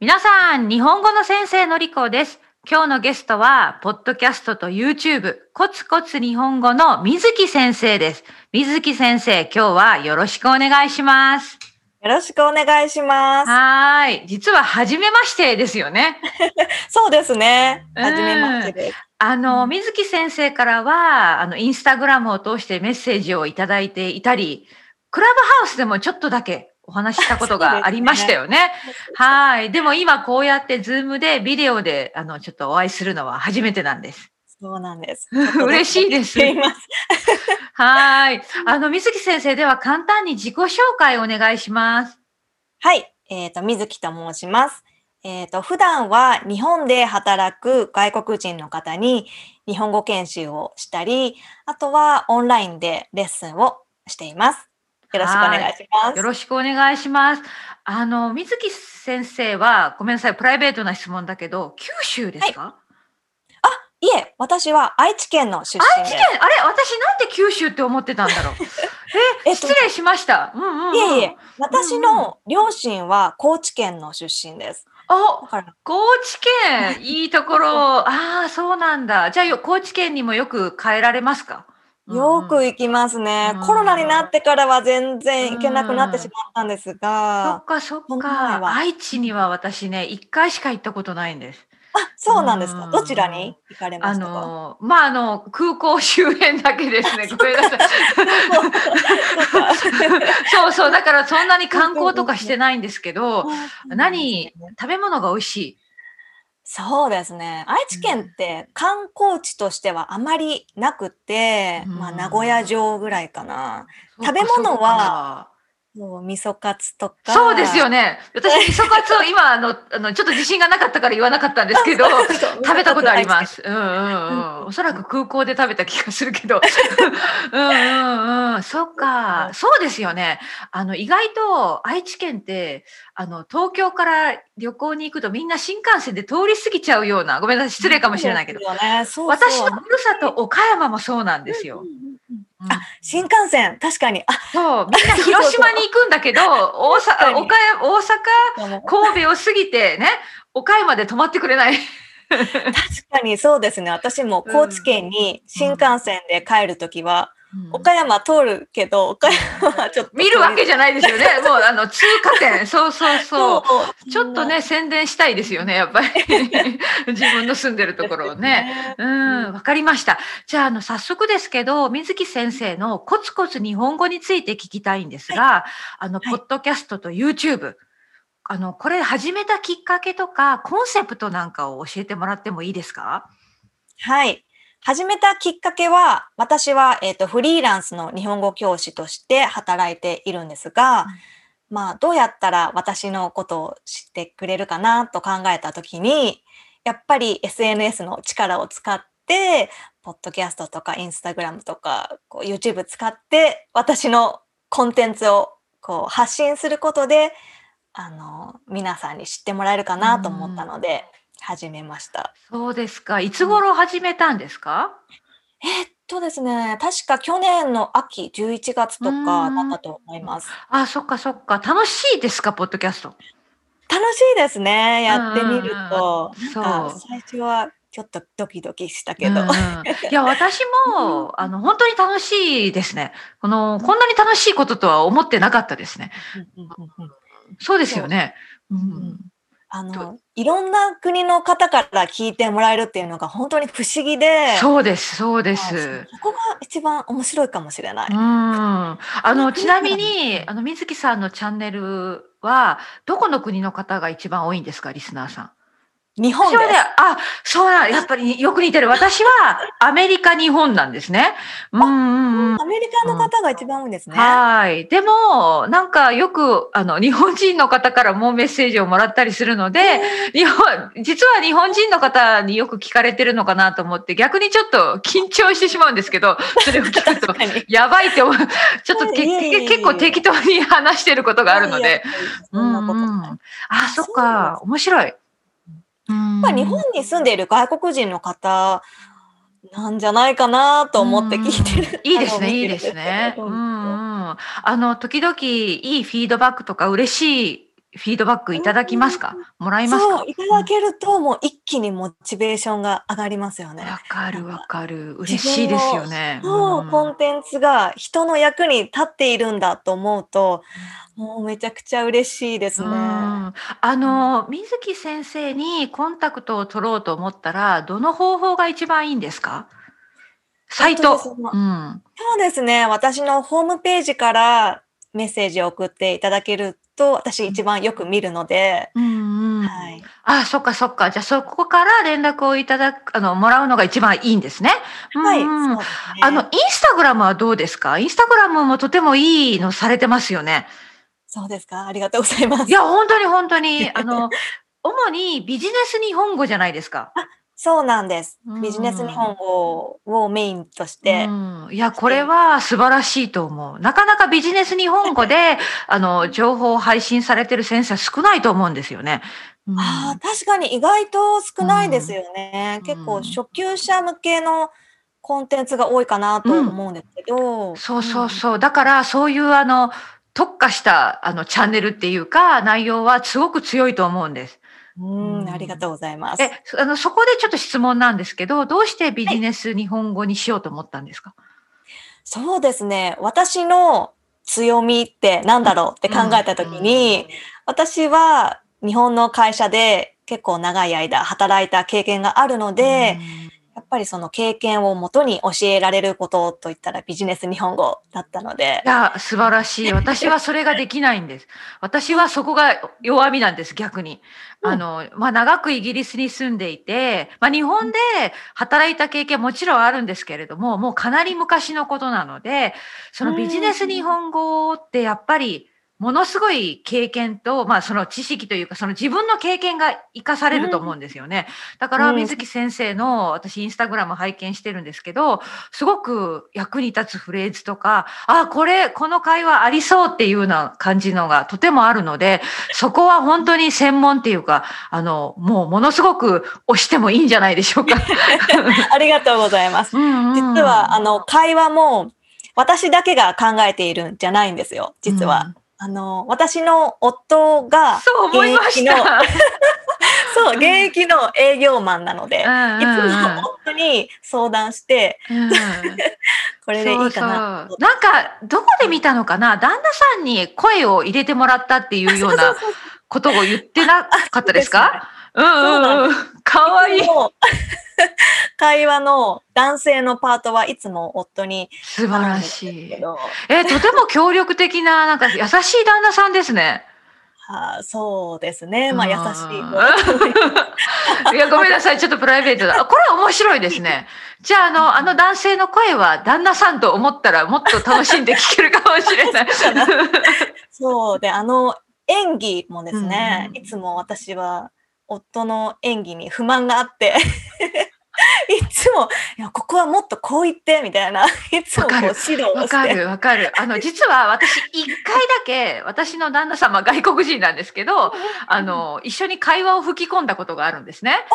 皆さん、日本語の先生のりこです。今日のゲストは、ポッドキャストと YouTube、コツコツ日本語の水木先生です。水木先生、今日はよろしくお願いします。よろしくお願いします。はーい。実は、初めましてですよね。そうですね。うんはじめましてです。あの、うん水木先生からは、あの、インスタグラムを通してメッセージをいただいていたり、クラブハウスでもちょっとだけお話ししたことがありましたよね。はい。でも今こうやってズームでビデオで、あの、ちょっとお会いするのは初めてなんです。そうなんです。嬉しいですすい。はい。あの、水木先生では簡単に自己紹介をお願いします。はい。えっ、と、水木と申します。えっ、と、普段は日本で働く外国人の方に日本語研修をしたり、あとはオンラインでレッスンをしています。よろしくお願いします。よろしくお願いします。あの、水木先生は、ごめんなさい、プライベートな質問だけど、九州ですか、いえ、私は愛知県の出身です。愛知県？あれ私なんで九州って思ってたんだろう え、えっと失礼しました。うんうん、うん。いえいえ、私の両親は高知県の出身です。あ高知県、いいところ。ああ、そうなんだ。じゃあよ、高知県にもよく帰られますか？よくうんうん行きますね。うんコロナになってからは全然行けなくなってしまったんですそがっ、かそっその前か。は愛知には私ね、一回しか行ったことないんです。あ、そうなんですか。うんどちらに行かれまあしたか？の、まあ、あの、空港周辺だけですね。ごめんなさい。そうそう。だからそんなに観光とかしてないんですけど、何、食べ物が美味しい。そうですね。愛知県って観光地としてはあまりなくて、うんまあ名古屋城ぐらいかな。食べ物はもう味噌カツとか。そうですよね。私、味噌カツを 今、あの、あの、ちょっと自信がなかったから言わなかったんですけど、食べたことありま。す。うんうんうん。おそらく空港で食べた気がするけど。うんうんうん。そっか。そうですよね。あの、意外と愛知県って、あの、東京から旅行に行くとみんな新幹線で通り過ぎちゃうような、ごめんなさい、失礼かもしれないけど。ね、そうそう私のふるさと岡山もそうなんですようん。うんうんうん。あ、新幹線、確かに。あ、そう、みんな広島に行くんだけど、大阪、岡山、大阪、神戸を過ぎてね、岡山で泊まってくれない。確かにそうですね。私も高知県に新幹線で帰るときは、岡山通るけど、岡山はちょっと。見るわけじゃないですよね。もう、あの、通過点。そうそうそう。ちょっとね、宣伝したいですよね、やっぱり。自分の住んでるところをね。うん、わかりました。じゃあ、あの、早速ですけど、水木先生のコツコツ日本語について聞きたいんですが、あの、はいポッドキャストと YouTube、あの、これ始めたきっかけとか、コンセプトなんかを教えてもらってもいいですか？はい。始めたきっかけは、私は、えっ、と、フリーランスの日本語教師として働いているんですが、まあ、どうやったら私のことを知ってくれるかなと考えたときに、やっぱり SNS の力を使って、ポッドキャストとかインスタグラムとかこう YouTube 使って、私のコンテンツをこう発信することで、あの、皆さんに知ってもらえるかなと思ったので、始めました。そうですか。いつ頃始めたんですか、えっとですね、確か去年の秋11月とかだったと思います。あ、そっかそっか。楽しいですか、ポッドキャスト？楽しいですね、やってみると。そう最初はちょっとドキドキしたけど。うんうんいや、私も、あの、本当に楽しいですね。この、こんなに楽しいこととは思ってなかったですね。うんうんうんうんそうですよね。ううんん。あの、いろんな国の方から聞いてもらえるっていうのが本当に不思議で、そうです、そうであす。そこが一番面白いかもしれない。うん。あの、ちなみに、あの、水木さんのチャンネルは、どこの国の方が一番多いんですか、リスナーさん？日本であ、そうなん、やっぱりよく似てる。私はアメリカ、日本なんですね。うんうん。アメリカの方が一番多いんですね。はい。でも、なんかよく、あの、日本人の方からもメッセージをもらったりするので、日本、実は日本人の方によく聞かれてるのかなと思って、逆にちょっと緊張してしまうんですけど、それを聞くと、やばいって思う。ちょっと結構適当に話してることがあるので。いやいやそんなことうん。うんあ、そっか。面白い。うんまあ、日本に住んでいる外国人の方なんじゃないかなと思って聞いてる。いいですね、いいですね。うんうん。あの、時々いいフィードバックとか嬉しいフィードバックいただきますか？もらいますか？そう、いただけると、もう一気にモチベーションが上がりますよね。わかるわかる。嬉しいですよね。そう、んコンテンツが人の役に立っているんだと思うと、もうめちゃくちゃ嬉しいですね。うんあの水木先生にコンタクトを取ろうと思ったらどの方法が一番いいんですか？サイト。うんそうですね。私のホームページからメッセージを送っていただけると、私一番よく見るので、うんうんはい。あ、そっかそっか。じゃあそこから連絡をいただく、あの、もらうのが一番いいんですね。はい、うんうんね。あの、インスタグラムはどうですか？インスタグラムもとてもいいのされてますよね。そうですか？ありがとうございますい。や、本当に本当に、あの、主にビジネス日本語じゃないですか。そうなんですうん。ビジネス日本語をメインとして、うん、いや、これは素晴らしいと思う。なかなかビジネス日本語で、あの、情報を配信されてる先生は少ないと思うんですよね。うんああ、確かに意外と少ないですよね。うん結構初級者向けのコンテンツが多いかなと思うんですけど。そうそうそう。だから、そういう、あの、特化した、あの、チャンネルっていうか、内容はすごく強いと思うんです。うん。うん、ありがとうございます。え、そあの、そこでちょっと質問なんですけど、どうしてビジネス日本語にしようと思ったんですか、そうですね。私の強みって何だろうって考えたときに、私は日本の会社で結構長い間働いた経験があるので、やっぱりその経験をもとに教えられることといったらビジネス日本語だったのでい、や、素晴らしい。私はそれができないんです。私はそこが弱みなんです、逆に。うんあの、まあ、長くイギリスに住んでいて、まあ、日本で働いた経験もちろんあるんですけれども、もうかなり昔のことなので、そのビジネス日本語ってやっぱり、ものすごい経験と、まあその知識というか、その自分の経験が活かされると思うんですよね。だから、うん水木先生の、私インスタグラム拝見してるんですけど、すごく役に立つフレーズとか、あ、これ、この会話ありそうっていうような感じのがとてもあるので、そこは本当に専門っていうか、あの、もうものすごく押してもいいんじゃないでしょうか。ありがとうございます。うんうん実は、あの、会話も私だけが考えているんじゃないんですよ、実は。あの、私の夫が、そう思いました。現役の そう、現役の営業マンなので、いつうんうん。うんも夫に相談して、うん。これでいいかな。そうそう。なんか、どこで見たのかな？旦那さんに声を入れてもらったっていうようなことを言ってなかったですか？うんうんうん。かわいい。会話の男性のパートはいつも夫に素晴らしいえ、とても協力的な、なんか優しい旦那さんですね。はあ、そうですね。まあ優しい。うんいや、ごめんなさい。ちょっとプライベートだ。あ これ面白いですね。じゃあ、あの、あの男性の声は旦那さんと思ったらもっと楽しんで聞けるかもしれない。そうで、あの演技もですね、うんいつも私は夫の演技に不満があって、いつも、いや、ここはもっとこう言って、みたいな、いつもこう指導をして。わかる、わかる。あの、実は私、一回だけ、私の旦那様、外国人なんですけど、あの、一緒に会話を吹き込んだことがあるんですね。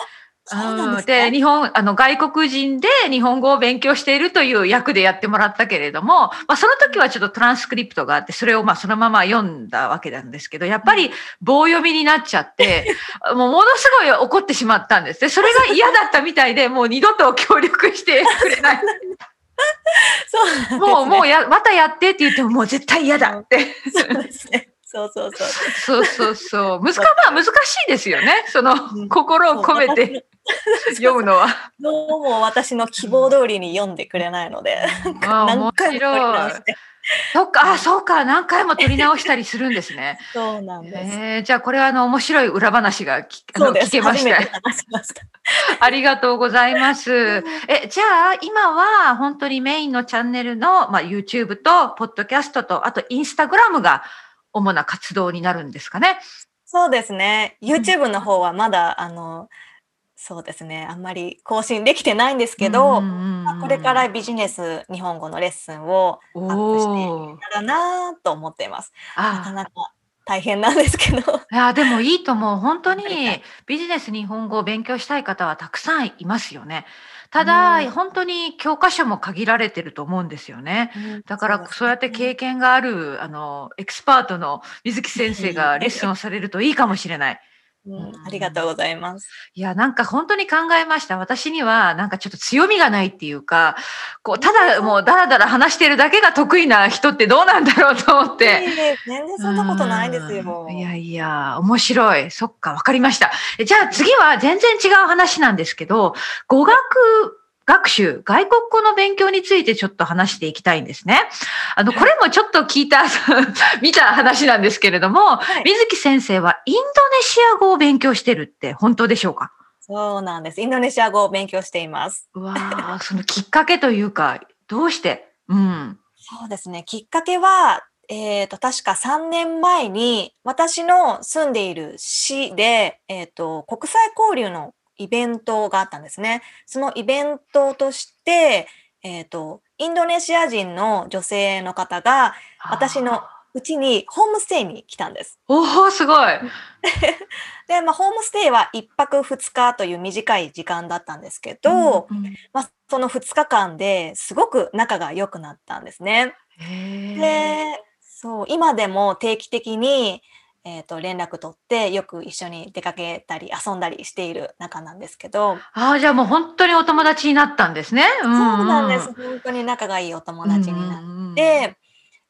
そうなんですで、ね。日本、あの、外国人で日本語を勉強しているという役でやってもらったけれども、まあ、その時はちょっとトランスクリプトがあって、それをまあ、そのまま読んだわけなんですけど、やっぱり棒読みになっちゃって、もうものすごい怒ってしまったんです。で、それが嫌だったみたいで、もう二度と協力してくれない。そうね。もう、もうや、またやってって言っても、もう絶対嫌だって。そうですね。そうそうそう。そうそうそう。難か、まあ難しいですよね。そのうん、心を込めて 読むのは。どうも私の希望通りに読んでくれないので、何回も取り直白いし。て。そっか、あ、そうか、何回も撮り直したりするんですね。そうなんです。えー、じゃあこれはあの面白い裏話がきあのそうです。聞けましたした。ありがとうございます。え、じゃあ今は本当にメインのチャンネルの、まあ、YouTube と、ポッドキャストと、あと Instagram が主な活動になるんですかね。そうですね。YouTube の方はまだ、あの、そうですね。あんまり更新できてないんですけど、これからビジネス日本語のレッスンをアップしていけたらなと思っています。なかあなか大変なんですけど。いや、でもいいと思う。本当にビジネス日本語を勉強したい方はたくさんいますよね。ただ、うん本当に教科書も限られてると思うんですよね。だから、そうやって経験がある、あの、エキスパートの水木先生が レッスンをされるといいかもしれない。うんありがとうございます。いや、なんか本当に考えました。私には、なんかちょっと強みがないっていうか、こう、ただもうダラダラ話してるだけが得意な人ってどうなんだろうと思って。全然そんなことないですよう。んいやいや、面白い。そっか、わかりました。えじゃあ次は全然違う話なんですけど、語学学習、外国語の勉強についてちょっと話していきたいんですね。あの、これもちょっと聞いた、見た話なんですけれども、はい水木先生はインドネシア語を勉強してるって本当でしょうか？そうなんです。インドネシア語を勉強しています。うわあ、そのきっかけというか、どうして？うん。そうですね。きっかけは、えっ、と、確か3年前に、私の住んでいる市で、えっ、と、国際交流のイベントがあったんですね。そのイベントとして、えっ、と、インドネシア人の女性の方が、私のうちにホームステイに来たんです。おお、すごい。で、まあ、ホームステイは1泊2日という短い時間だったんですけど、うんうんまあ、その2日間ですごく仲が良くなったんですね。で、そう、今でも定期的に、えっ、と、連絡取って、よく一緒に出かけたり遊んだりしている仲なんですけど、ああ、じゃあもう本当にお友達になったんですね。そうそうなんです。本当に仲がいいお友達になっなて、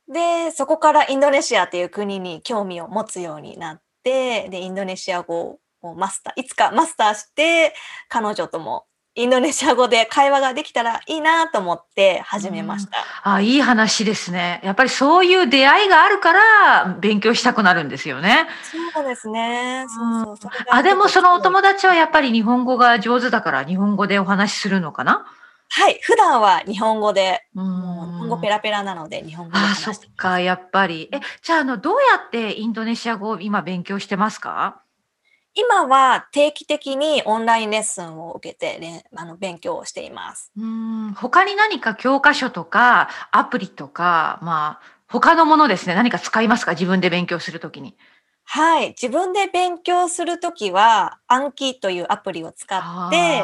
で、そこからインドネシアという国に興味を持つようになって、で、インドネシア語をマスター、いつかマスターして、彼女ともインドネシア語で会話ができたらいいなと思って始めました。あいい話ですね。やっぱりそういう出会いがあるから勉強したくなるんですよね。そうですね。そうそう。それがあ、でもそのお友達達はやっぱり日本語が上手だから日本語でお話しするのかな？はい。普段は日本語で、うもう日本語んペラペラなので日本語であ、話してそっか、やっぱり。え、じゃあ、あの、どうやってインドネシア語を今勉強してますか？今は定期的にオンラインレッスンを受けて、ね、あの勉強をしています。うん、他に何か教科書とかアプリとか、まあ、他のものですね。何か使いますか？自分で勉強するときに。はい。自分で勉強するときは、暗記というアプリを使って、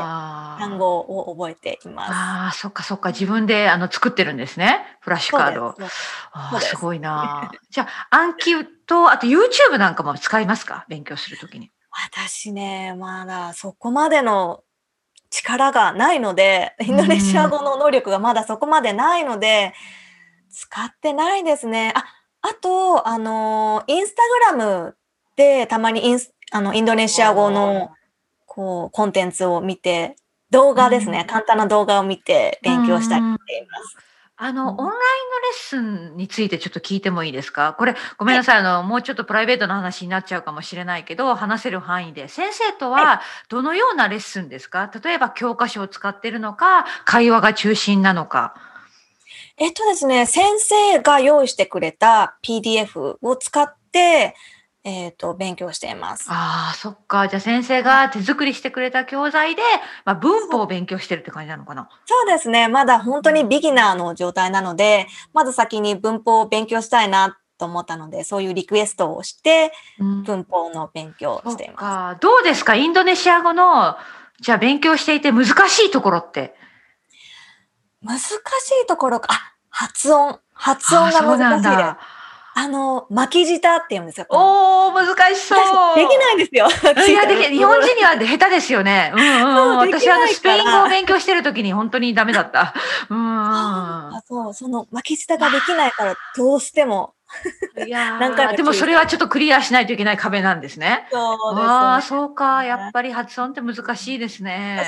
単語を覚えています。ああ、そっかそっか。自分であの作ってるんですね。フラッシュカードああ、すごいな。じゃあ、暗記と、あと YouTube なんかも使いますか？勉強するときに。私ね、まだそこまでの力がないので、インドネシア語の能力がまだそこまでないので、使ってないですね。あ、あと、あの、インスタグラムでたまにインスあのインドネシア語のこうコンテンツを見て、動画ですね、うん簡単な動画を見て勉強したりしています。あの、うんオンラインのレッスンについてちょっと聞いてもいいですか？これ、ごめんなさい。あの、もうちょっとプライベートな話になっちゃうかもしれないけど、話せる範囲で。先生とはどのようなレッスンですか？例えば教科書を使ってるのか、会話が中心なのか。えっとですね、先生が用意してくれた PDF を使って、えっと、勉強しています。ああ、そっか。じゃあ先生が手作りしてくれた教材で、まあ、文法を勉強してるって感じなのかな？そうですね。まだ本当にビギナーの状態なので、まず先に文法を勉強したいなと思ったので、そういうリクエストをして、うん文法の勉強をそしていまっか。どうですか？インドネシア語の、じゃあ勉強していて難しいところって？す。難しいところか、あ、発音。発音が難しいです。だ。あの、巻き舌って言うんですよ。おー、難しそう。私できないんですよ。いや、でき、日本人には下手ですよね。うんうん私はスペイン語を勉強してる時に本当にダメだった。うんうんあそう、その巻き舌ができないから、どうしても。うん。いやでもそれはちょっとクリアしないといけない壁なんですね。そうです、ああ、そうか。やっぱり発音って難しいですね。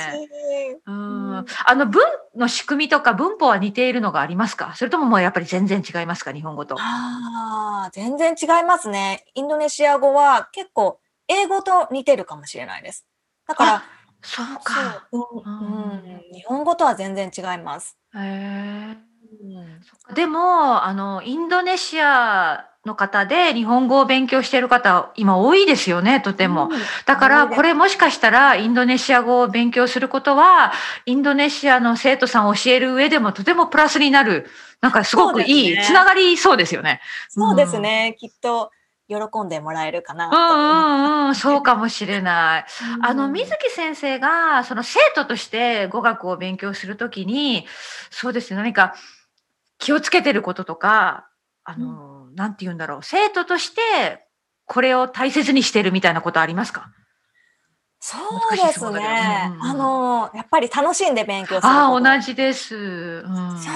うん。あの文の仕組みとか文法は似ているのがありますか？それとももうやっぱり全然違いますか？日本語と。ああ、全然違いますね。インドネシア語は結構英語と似てるかもしれないです。だから、そうそか。う、うんうん、日本語とは全然違います。へえ。うん。でも、あの、インドネシアの方で日本語を勉強している方、今多いですよね、とても。だから、これもしかしたら、インドネシア語を勉強することは、インドネシアの生徒さんを教える上でもとてもプラスになる、なんかすごくいい、ね。つながりそうですよね。そうですね。きっと喜んでもらえるかなうんうんうん、そうかもしれない。あの、水ず木先生が、その生徒として語学を勉強するときに、そうですね、何か気をつけてることとか、あの、なんて言うんだろう、生徒としてこれを大切にしてるみたいなことありますか？そうですねうんうん。あの、やっぱり楽しんで勉強する。ああ、同じです。うん、そ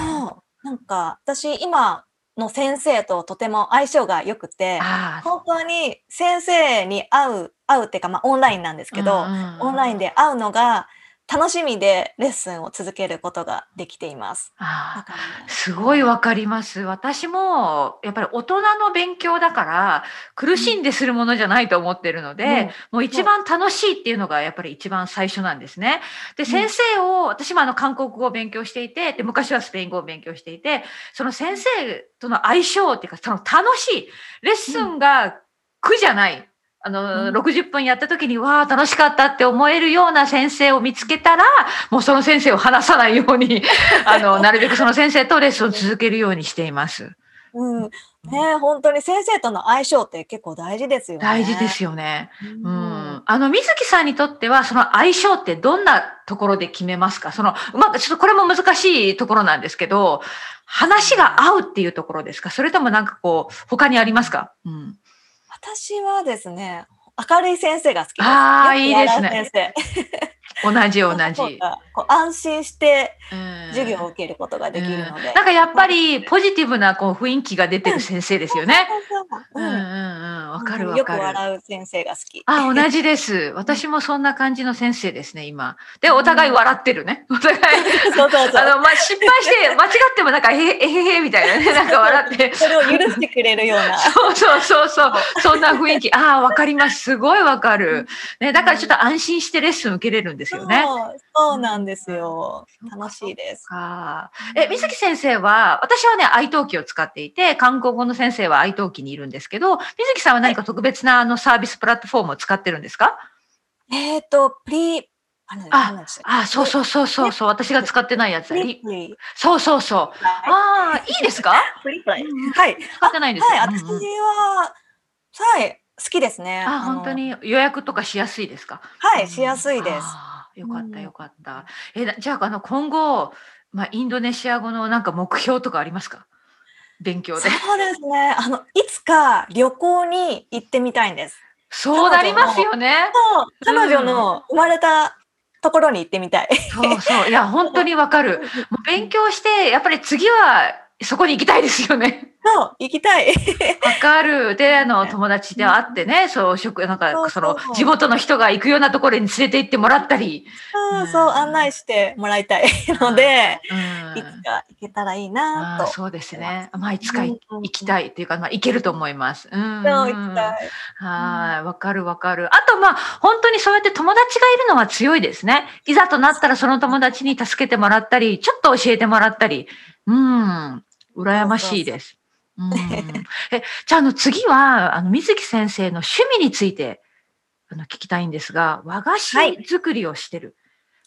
う。なんか、私、今の先生ととても相性が良くて、本当に先生に会う、会うっていうか、まあ、オンラインなんですけど、オンラインで。で会うのが楽しみでレッスンを続けることができています。あすごいわかります。私も、やっぱり大人の勉強だから、苦しんでするものじゃないと思ってるので、うんもう一番楽しいっていうのがやっぱり一番最初なんですね。で、ん先生を、私もあの韓国語を勉強していて、で、昔はスペイン語を勉強していて、その先生との相性っていうか、その楽しい、レッスンが苦じゃない。あの、うん60分やった時に、わあ、楽しかったって思えるような先生を見つけたら、もうその先生を離さないように、あの、なるべくその先生とレッスンを続けるようにしています。うん。ねえ本当に先生との相性って結構大事ですよね。大事ですよね。う。うんん。あの、水木さんにとっては、その相性ってどんなところで決めますか？その、うまく、ちょっとこれも難しいところなんですけど、話が合うっていうところですか？それともなんかこう、他にありますか？うん。私はですね、明るい先生が好きです。あーよく笑ういいですね。同じ同じ。がこう安心してうん授業を受けることができるので。うんなんかやっぱりポジティブなこう雰囲気が出てる先生ですよね。そうんうんうんうん。わかるわよくかる。笑う先生が好き。あ、同じです。私もそんな感じの先生ですね、今。で、お互い笑ってるね。お互い。そうそうそう。あの、まあ、失敗して、間違ってもなんか、えへへ、みたいなね、なんか笑って。それを許してくれるような。そうそうそうそう。そんな雰囲気。ああ、わかります。すごいわかる。ね、だからちょっと安心してレッスン受けれるんですよね。そうそうなんですよ。楽しいです。かえ、水木先生は、私はね、愛登記を使っていて、韓国語の先生は愛登記にいるんですけど、水木さんは何か特別なあのサービスプラットフォームを使ってるんですか？えっと、プリ、あの、あそうそうそうそうそう、私が使ってないやつ。そうそうそう。ああ、いいですか？プリプリ。はい。使ってないんですよ。はい、うん私うんは、はい、好きですね。あ、の本当。に予約とかしやすいですか？はい、しやすいです。よかったうんよかった。え、なじゃあ、あの、今後、まあ、インドネシア語のなんか目標とかありますか？勉強で。そうですね。あの、いつか旅行に行ってみたいんです。そうなりますよね。そう彼女の生まれたところに行ってみたい。そうそう。いや、本当にわかる。もう勉強して、やっぱり次はそこに行きたいですよね。そう、行きたい。わかる。で、あの、友達で会ってね、そう、食、なんか、そうそのそうそう、地元の人が行くようなところに連れて行ってもらったり。そうそう、案内してもらいたいので、うんいつか行けたらいいなと。そうですね。まあ、いつか行きたいっていうか、まあ、行けると思います。うん。そう行きたい。はい、わかるわかる。あと、まあ、本当にそうやって友達がいるのは強いですね。いざとなったらその友達に助けてもらったり、ちょっと教えてもらったり。うん、羨ましいです。うん、え、じゃあ、あの、次は、あの、水木先生の趣味について、あの、聞きたいんですが、和菓子はい作りをしてる。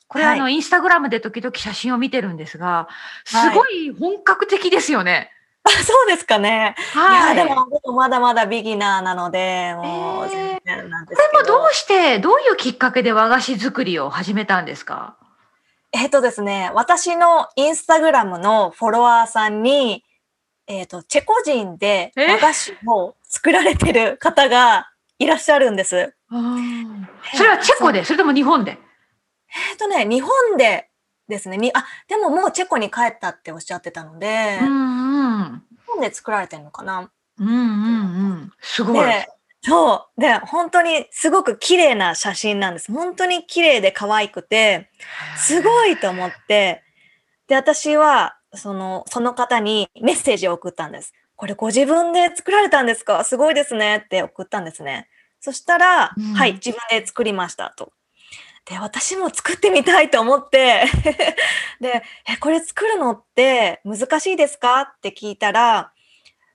これ、はいあの、インスタグラムで時々写真を見てるんですが、すごい本格的ですよね。あそうですかね。いはい。や、でも、僕まだまだビギナーなので、もうえー全然なんでこすけど。れもどうして、どういうきっかけで和菓子作りを始めたんですか？えっとですね、私のインスタグラムのフォロワーさんに、えっ、と、チェコ人でえ？和菓子を作られてる方がいらっしゃるんです。それはチェコで、それとも日本で？えっ、とね、日本でですねに、あ、でももうチェコに帰ったっておっしゃってたので、う日んうん。本で作られてるのかな。うんうんうん。すごい。で、そう。で、本当にすごく綺麗な写真なんです。本当に綺麗で可愛くて、すごいと思って、で、私は、その、その方にメッセージを送ったんです。これご自分で作られたんですか？すごいですねって送ったんですね。そしたら、うんはい、自分で作りましたと。で、私も作ってみたいと思って、で、え、これ作るのって難しいですか？って聞いたら、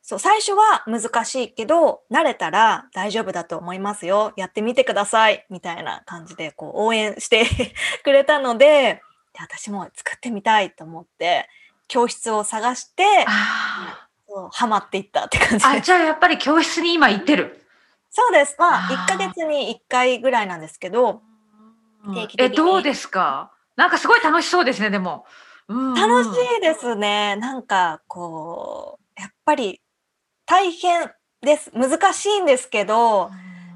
そう、最初は難しいけど、慣れたら大丈夫だと思いますよ。やってみてください。みたいな感じで、こう、応援して くれたので、で私も作ってみたいと思って、教室を探して、ハマっていったって感じーあ。じゃあやっぱり教室に今行ってる。そうです。まあ、あー1ヶ月に1回ぐらいなんですけど、定期的え、にどうですか？なんかすごい楽しそうですね、でも。うんうん楽しいですね。なんか、こう、やっぱり大変です。難しいんですけど、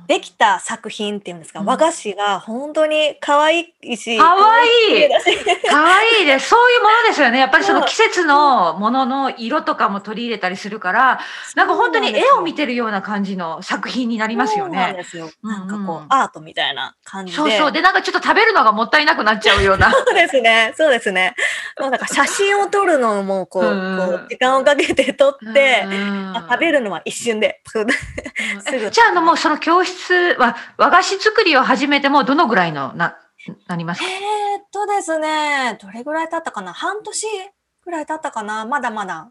できた作品っていうんですか、うん和菓子が本当に可愛いし、可愛い綺麗だし可愛いです。そういうものですよね。やっぱりその季節のものの色とかも取り入れたりするから、なんか本当に絵を見てるような感じの作品になりますよそうなんね。ですよ。うんうなんんかこう、アートみたいな感じで。そうそう。で、なんかちょっと食べるのがもったいなくなっちゃうような。そうですね。そうですね。もうなんか写真を撮るのもこう、うんこう時間をかけて撮って、食べるのは一瞬で。すぐじゃあ、あの、もうその教室は、和菓子作りを始めてもどのぐらいのな、なりますか？えーっとですね、どれぐらい経ったかな？半年ぐらい経ったかな？まだまだ。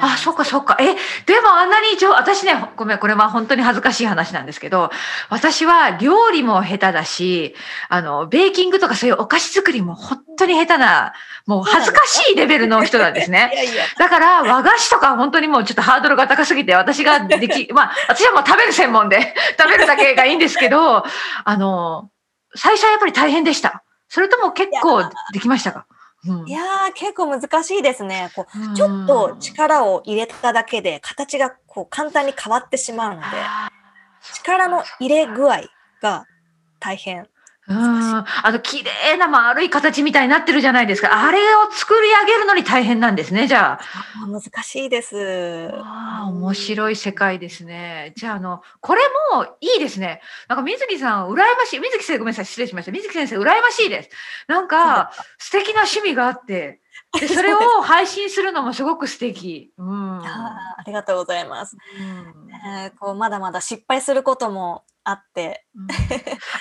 あ、そっかそっか。え、でもあんなに上、私ね、ごめん、これは本当に恥ずかしい話なんですけど、私は料理も下手だし、あの、ベーキングとかそういうお菓子作りも本当に下手な、もう恥ずかしいレベルの人なんですねい。やいや。だから、和菓子とか本当にもうちょっとハードルが高すぎて、私ができ、まあ、私はもう食べる専門で、食べるだけがいいんですけど、あの、最初はやっぱり大変でした。それとも結構できましたか？うんいやー、結構難しいですね。こうちょっと力を入れただけで形がこう簡単に変わってしまうので、あ力の入れ具合が大変。ーうん。あの、綺麗な丸い形みたいになってるじゃないですか。あれを作り上げるのに大変なんですね、じゃあ。あ難しいです。ああ、面白い世界ですね。じゃあ、あの、これもいいですね。なんか、水木さん、羨ましい。水木先生、ごめんなさい、失礼しました。水木先生、羨ましいです。なんか、素敵な趣味があって、で、それを配信するのもすごく素敵。うん。あーありがとうございます。うんえーこうまだまだ失敗することもあって、うん。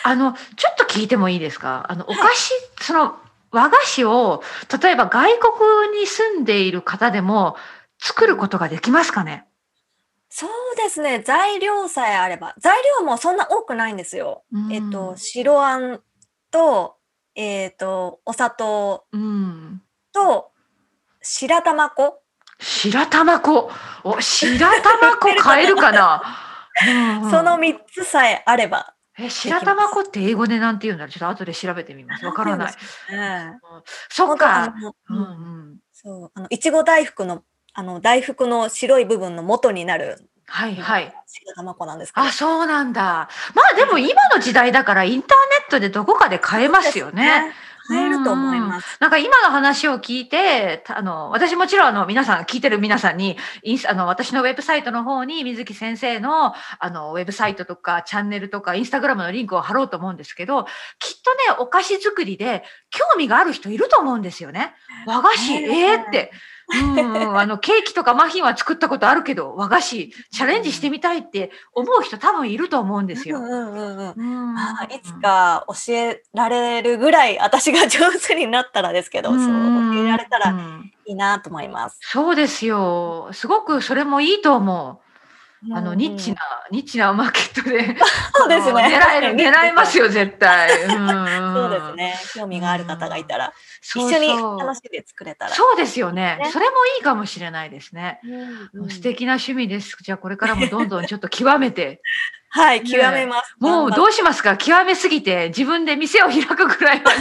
あの、ちょっと聞いてもいいですか？あの、お菓子、その、和菓子を、例えば外国に住んでいる方でも作ることができますかね？そうですね、材料さえあれば、材料もそんな多くないんですよ。えっと、白あんと、えっと、お砂糖うん。と、白玉粉。白玉粉？お、白玉粉買えるかな、うんうんその3つさえあれば。え、白玉粉って英語でなんて言うんだろうちょっと後で調べてみます。わからない。ねそっか。うんうんん。そう、あの、いちご大福の、あの、大福の白い部分の元になるはいはい。白玉粉なんですけど。あ、そうなんだ。まあでも今の時代だからインターネットでどこかで買えますよね。。買えると思います。なんか今の話を聞いて、たあの、私もちろんあの皆さん、聞いてる皆さんに、インスあの、私のウェブサイトの方に水木先生のあの、ウェブサイトとかチャンネルとかインスタグラムのリンクを貼ろうと思うんですけど、きっとね、お菓子作りで興味がある人いると思うんですよね。和菓子、ねええーって。うんうん、あの、ケーキとかマフィンは作ったことあるけど、和菓子、チャレンジしてみたいって思う人多分いると思うんですよ。うんうんうんあ、いつか教えられるぐらい私が上手になったらですけど、そう教えられたうらんいいなと思います。そうですよ。すごくそれもいいと思う。あの、うんニッチな、ニッチなマーケットで。そうですね狙える、狙えますよ、絶対。そうです。ね。興味がある方がいたら、一緒に楽しんで作れたら。そうですよねねそれもいいかもしれないですね。素敵な趣味です。じゃあこれからもどんどんちょっと極めて。はい、ね極めます。もうどううしますか？極めすぎて自分で店を開くぐらいまで。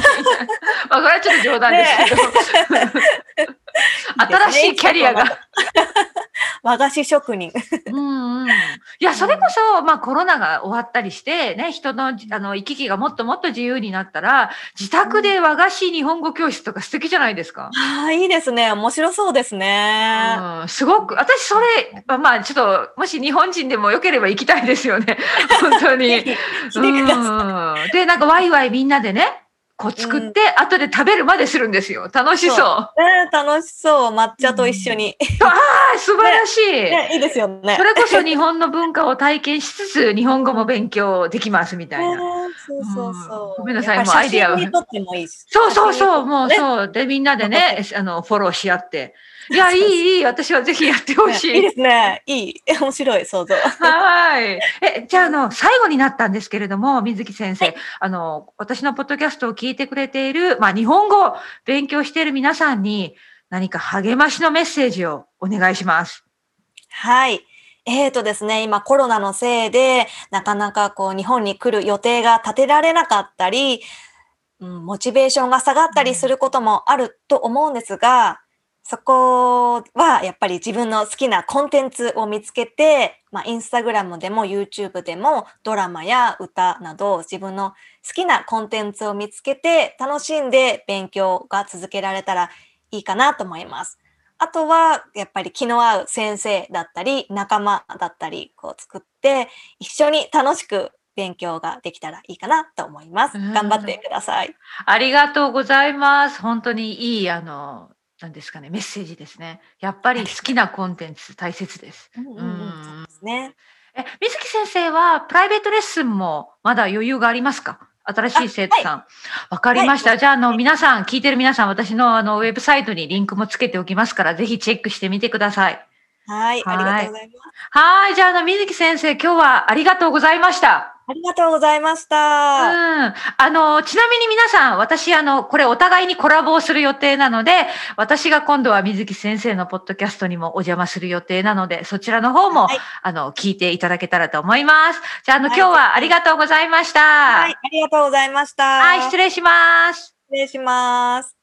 まあこれはちょっと冗談ですけど。新しいキャリアが。和菓子職人。うんうん、いや、それこそ、まあコロナが終わったりして、ね、人のあの行き来がもっともっと自由になったら、自宅で和菓子日本語教室とか素敵じゃないですか？ああ、いいですね。面白そうですね。うん、すごく、私それ、まあまあちょっと、もし日本人でもよければ行きたいですよね。本当に。うんで、なんかワイワイみんなでね、こう作って、後で食べるまでするんですよ。楽しそう。そね楽しそう。抹茶と一緒に。ああ、素晴らしい。ね、いいですよね。それこそ日本の文化を体験しつつ、日本語も勉強できますみたいな。ねそうそうそう。うんごめんなさいもうアイデアを。そうそうそう、もうねそう。で、みんなでね、あの、フォローし合って。いや、いい、いい。私はぜひやってほしい。ねいいですね。いい。面白い想像。はい。え、じゃあ、あの、最後になったんですけれども、水木先生、あの、私のポッドキャストを聞いてくれている、まあ、日本語を勉強している皆さんに、何か励ましのメッセージをお願いします。はい。えーとですね、今コロナのせいで、なかなかこう日本に来る予定が立てられなかったり、うん、モチベーションが下がったりすることもあると思うんですが、そこはやっぱり自分の好きなコンテンツを見つけて、まあ、インスタグラムでも YouTube でもドラマや歌など自分の好きなコンテンツを見つけて楽しんで勉強が続けられたらいいかなと思います。あとはやっぱり気の合う先生だったり仲間だったりこう作って一緒に楽しく勉強ができたらいいかなと思います。頑張ってください。ありがとうございます。本当にいいあのなんですかね、メッセージですね。やっぱり好きなコンテンツ大切です。うんうんそうですね。え、水木先生はプライベートレッスンもまだ余裕がありますか？新しい生徒さん。わ、はい、かりました。はい、じゃあ、あの、皆さん、聞いてる皆さん、私のあの、ウェブサイトにリンクもつけておきますから、ぜひチェックしてみてください。はい、ありがとうございます。はい、じゃあ、あの、水木先生、今日はありがとうございました。ありがとうございました。うん。あの、ちなみに皆さん、私、あの、これお互いにコラボをする予定なので、私が今度は水木先生のポッドキャストにもお邪魔する予定なので、そちらの方も、はい、あの、聞いていただけたらと思います。じゃあ、あの、今日はありがとうございました。はい、ありがとうございました。はい、失礼します。失礼します。